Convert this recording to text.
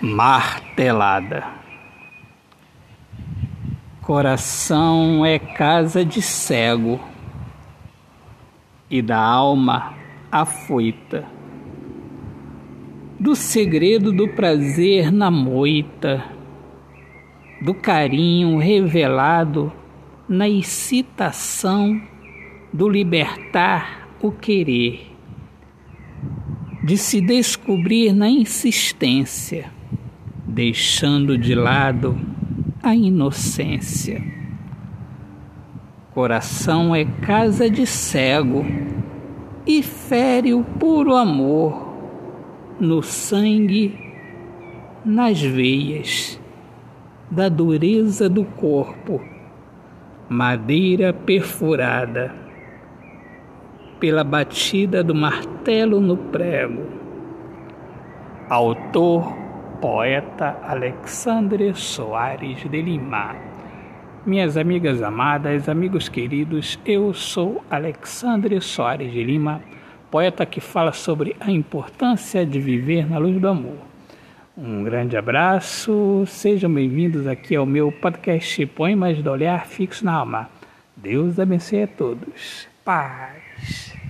martelada. Coração é casa de cego e da alma afoita. Do segredo do prazer na moita, do carinho revelado na excitação do libertar o querer, de se descobrir na insistência deixando de lado a inocência. Coração é casa de cego e fere o puro amor no sangue, nas veias, da dureza do corpo, madeira perfurada pela batida do martelo no prego. Autor poeta Alexandre Soares de Lima. Minhas amigas amadas, amigos queridos, eu sou Alexandre Soares de Lima, poeta que fala sobre a importância de viver na luz do amor. Um grande abraço, sejam bem-vindos aqui ao meu podcast Poemas do Olhar Fixo na Alma. Deus abençoe a todos. Paz.